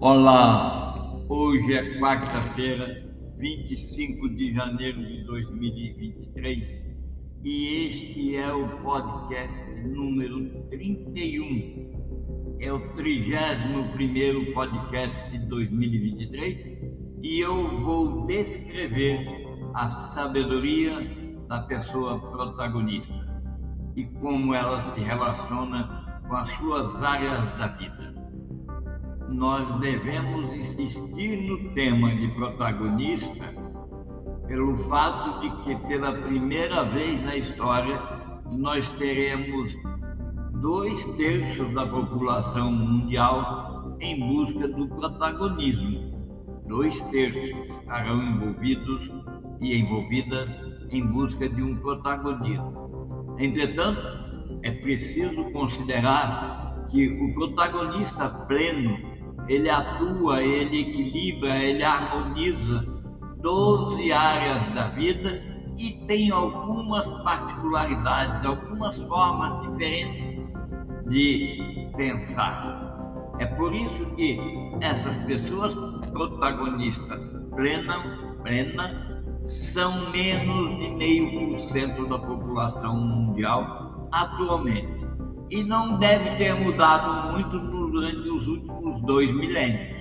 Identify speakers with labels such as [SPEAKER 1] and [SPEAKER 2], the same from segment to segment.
[SPEAKER 1] Olá, hoje é quarta-feira, 25 de janeiro de 2023 e este é o podcast número 31. É o 31 podcast de 2023 e eu vou descrever a sabedoria da pessoa protagonista e como ela se relaciona com as suas áreas da vida nós devemos insistir no tema de protagonista pelo fato de que pela primeira vez na história nós teremos dois terços da população mundial em busca do protagonismo. Dois terços estarão envolvidos e envolvidas em busca de um protagonismo. Entretanto, é preciso considerar que o protagonista pleno ele atua, ele equilibra, ele harmoniza 12 áreas da vida e tem algumas particularidades, algumas formas diferentes de pensar. É por isso que essas pessoas protagonistas plena, plena são menos de meio por cento da população mundial atualmente. E não deve ter mudado muito durante os últimos dois milênios.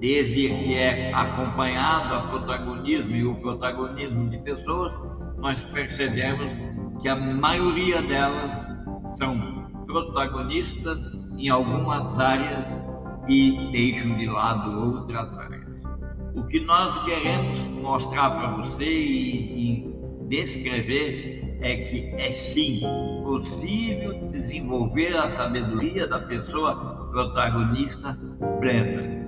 [SPEAKER 1] Desde que é acompanhado a protagonismo e o protagonismo de pessoas, nós percebemos que a maioria delas são protagonistas em algumas áreas e deixam de lado outras áreas. O que nós queremos mostrar para você e, e descrever é que é sim possível desenvolver a sabedoria da pessoa protagonista plena.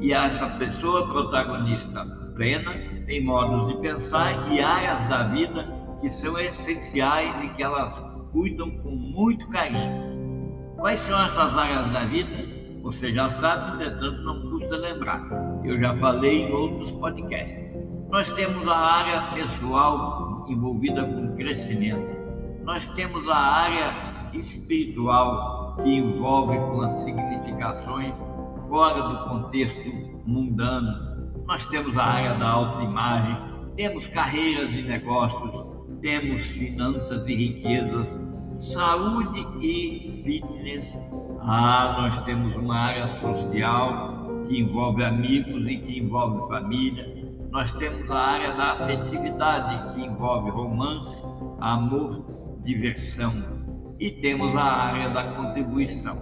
[SPEAKER 1] E essa pessoa protagonista plena tem modos de pensar e áreas da vida que são essenciais e que elas cuidam com muito carinho. Quais são essas áreas da vida? Você já sabe, entretanto, não custa lembrar. Eu já falei em outros podcasts. Nós temos a área pessoal envolvida com crescimento nós temos a área espiritual que envolve com as significações fora do contexto mundano. Nós temos a área da autoimagem, temos carreiras e negócios, temos finanças e riquezas, saúde e fitness. Ah, nós temos uma área social que envolve amigos e que envolve família. Nós temos a área da afetividade que envolve romance, amor diversão e temos a área da contribuição.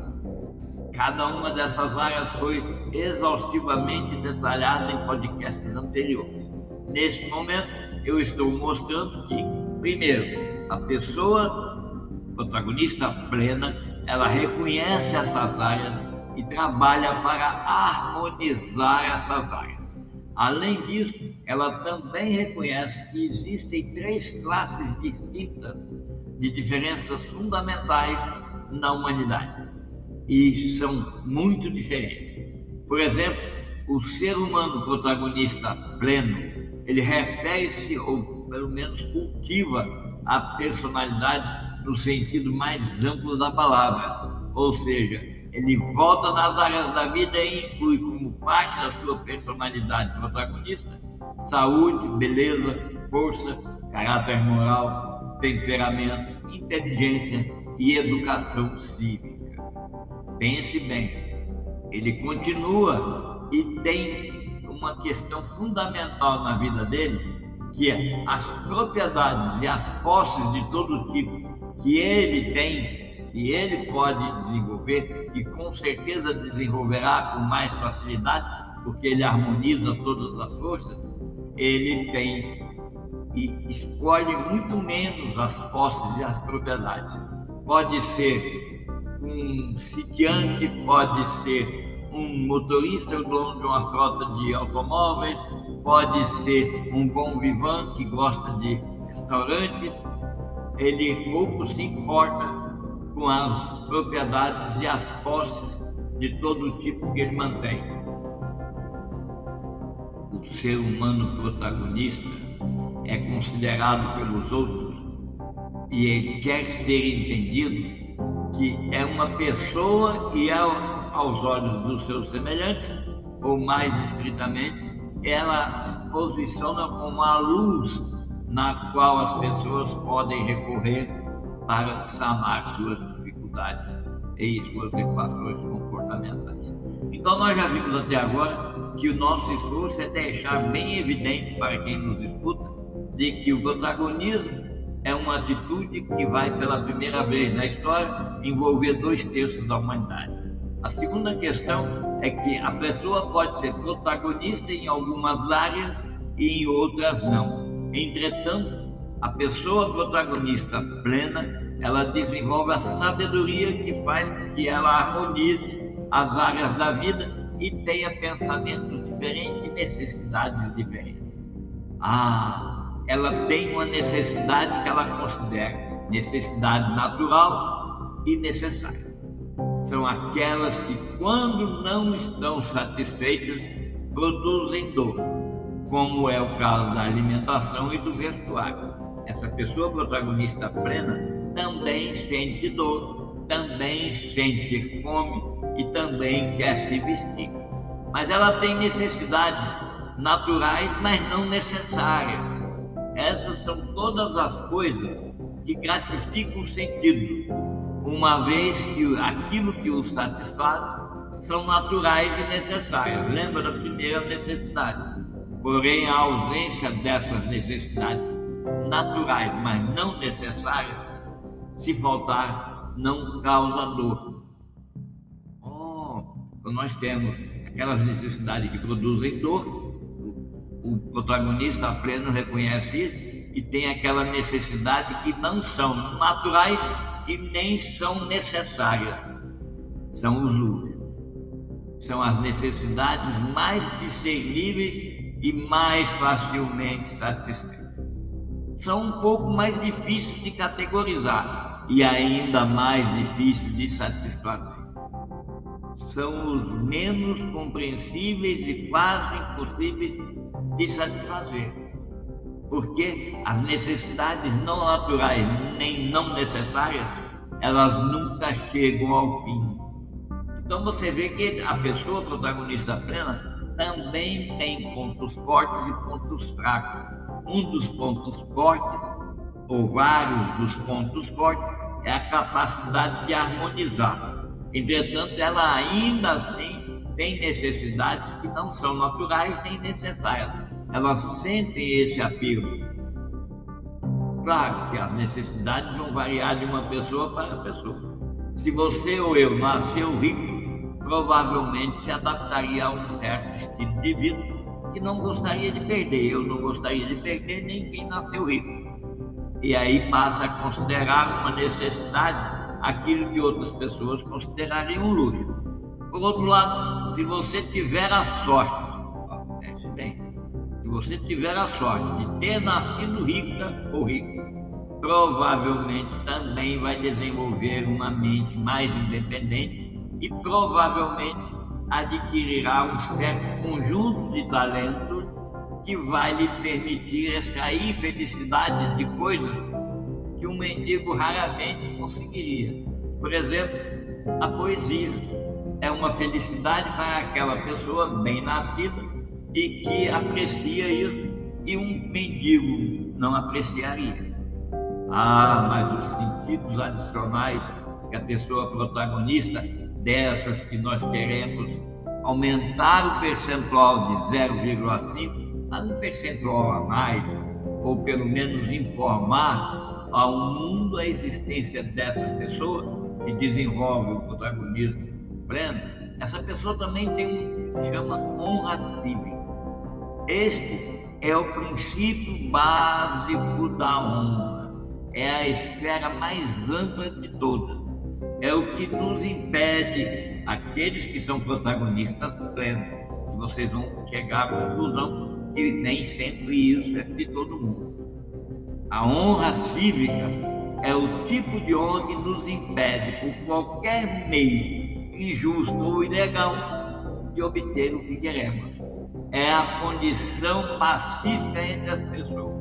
[SPEAKER 1] Cada uma dessas áreas foi exaustivamente detalhada em podcasts anteriores. Neste momento, eu estou mostrando que, primeiro, a pessoa protagonista plena, ela reconhece essas áreas e trabalha para harmonizar essas áreas. Além disso, ela também reconhece que existem três classes distintas de diferenças fundamentais na humanidade e são muito diferentes. Por exemplo, o ser humano protagonista pleno, ele refere-se ou pelo menos cultiva a personalidade no sentido mais amplo da palavra, ou seja, ele volta nas áreas da vida e inclui como parte da sua personalidade protagonista saúde, beleza, força, caráter moral, temperamento, inteligência e educação cívica. Pense bem, ele continua e tem uma questão fundamental na vida dele, que é as propriedades e as posses de todo tipo que ele tem, que ele pode desenvolver e com certeza desenvolverá com mais facilidade, porque ele harmoniza todas as forças, ele tem e escolhe muito menos as posses e as propriedades. Pode ser um sitiante, pode ser um motorista, o dono de uma frota de automóveis, pode ser um bom vivante que gosta de restaurantes. Ele pouco se importa com as propriedades e as posses de todo tipo que ele mantém. O ser humano protagonista é considerado pelos outros e ele quer ser entendido que é uma pessoa que é aos olhos dos seus semelhantes, ou mais estritamente, ela se posiciona como a luz na qual as pessoas podem recorrer para sanar suas dificuldades e suas equações comportamentais. Então, nós já vimos até agora que o nosso esforço é deixar bem evidente para quem nos escuta de que o protagonismo é uma atitude que vai pela primeira vez na história envolver dois terços da humanidade. A segunda questão é que a pessoa pode ser protagonista em algumas áreas e em outras não. Entretanto, a pessoa protagonista plena, ela desenvolve a sabedoria que faz com que ela harmonize as áreas da vida e tenha pensamentos diferentes e necessidades diferentes. Ah, ela tem uma necessidade que ela considera necessidade natural e necessária. São aquelas que, quando não estão satisfeitas, produzem dor, como é o caso da alimentação e do vestuário. Essa pessoa protagonista plena também sente dor, também sente fome e também quer se vestir. Mas ela tem necessidades naturais, mas não necessárias. Essas são todas as coisas que gratificam o sentido, uma vez que aquilo que os satisfaz são naturais e necessárias. Lembra da primeira necessidade? Porém, a ausência dessas necessidades naturais, mas não necessárias, se faltar, não causa dor. Então, nós temos aquelas necessidades que produzem dor, o, protagonista a pleno reconhece isso, e tem aquela necessidade que não são naturais e nem são necessárias. São luxos. São as necessidades mais discerníveis e mais facilmente satisfeitas. São um pouco mais difíceis de categorizar e ainda mais difíceis de satisfazer são os menos compreensíveis e quase impossíveis de satisfazer. Porque as necessidades não naturais nem não necessárias, elas nunca chegam ao fim. Então você vê que a pessoa protagonista plena também tem pontos fortes e pontos fracos. Um dos pontos fortes, ou vários dos pontos fortes, é a capacidade de harmonizar Entretanto, ela ainda assim tem necessidades que não são naturais nem necessárias. Elas sentem esse apelo. Claro que as necessidades vão variar de uma pessoa para pessoa. Se você ou eu nasceu rico, provavelmente se adaptaria a um certo estilo de vida que não gostaria de perder. Eu não gostaria de perder nem quem nasceu rico. E aí passa a considerar uma necessidade aquilo que outras pessoas considerariam um luxo. Por outro lado, se você tiver a sorte, ó, bem, se você tiver a sorte de ter nascido rica ou rico, provavelmente também vai desenvolver uma mente mais independente e provavelmente adquirirá um certo conjunto de talentos que vai lhe permitir extrair felicidades de coisas que um mendigo raramente conseguiria. Por exemplo, a poesia é uma felicidade para aquela pessoa bem nascida e que aprecia isso e um mendigo não apreciaria. Ah, mas os sentidos adicionais que a pessoa protagonista dessas que nós queremos aumentar o percentual de 0,5 a um percentual a mais, ou pelo menos informar ao mundo a existência dessa pessoa que desenvolve o protagonismo pleno, essa pessoa também tem um que chama honra cívica. Este é o princípio básico da honra. É a esfera mais ampla de todas. É o que nos impede, aqueles que são protagonistas plenos, vocês vão chegar à conclusão que nem sempre isso é de todo mundo. A honra cívica é o tipo de honra que nos impede, por qualquer meio, injusto ou ilegal, de obter o que queremos. É a condição pacífica entre as pessoas.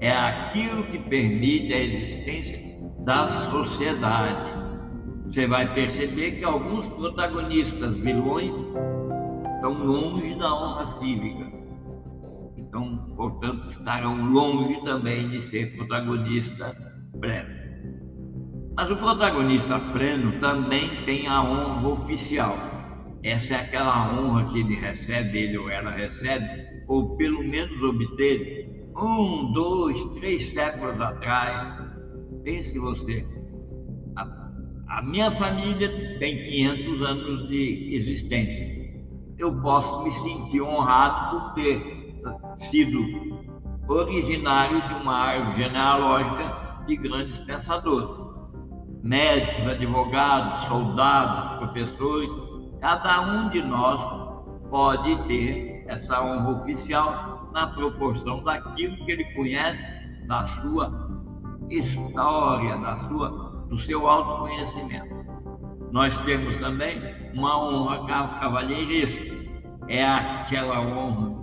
[SPEAKER 1] É aquilo que permite a existência das sociedades. Você vai perceber que alguns protagonistas vilões estão longe da honra cívica. Então, portanto, estarão longe também de ser protagonista pleno. Mas o protagonista pleno também tem a honra oficial. Essa é aquela honra que ele recebe, ele ou ela recebe, ou pelo menos obteve um, dois, três séculos atrás. Pense você, a, minha família tem 500 anos de existência. Eu posso me sentir honrado por ter sido originário de uma árvore genealógica de grandes pensadores. Médicos, advogados, soldados, professores, cada um de nós pode ter essa honra oficial na proporção daquilo que ele conhece da sua história, da sua, do seu autoconhecimento. Nós temos também uma honra cavalheiresca. É aquela honra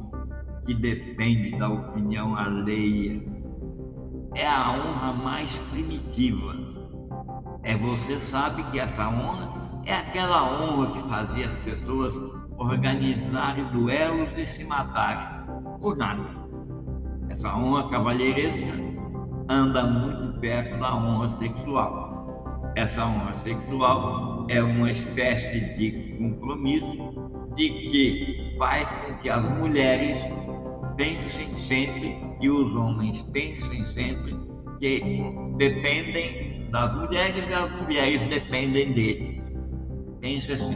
[SPEAKER 1] que depende da opinião alheia. É a honra mais primitiva. É você sabe que essa honra é aquela honra que fazia as pessoas organizarem duelos e se matarem por nada. Essa honra cavalheiresca anda muito perto da honra sexual. Essa honra sexual é uma espécie de compromisso de que faz com que as mulheres pensem sempre e os homens pensem sempre que dependem das mulheres e as mulheres dependem deles. Pense assim.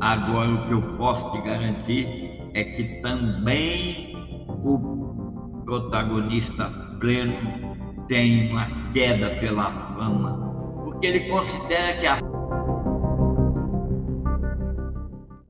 [SPEAKER 1] Agora, o que eu posso te garantir é que também o protagonista pleno tem uma queda pela fama, porque ele considera que a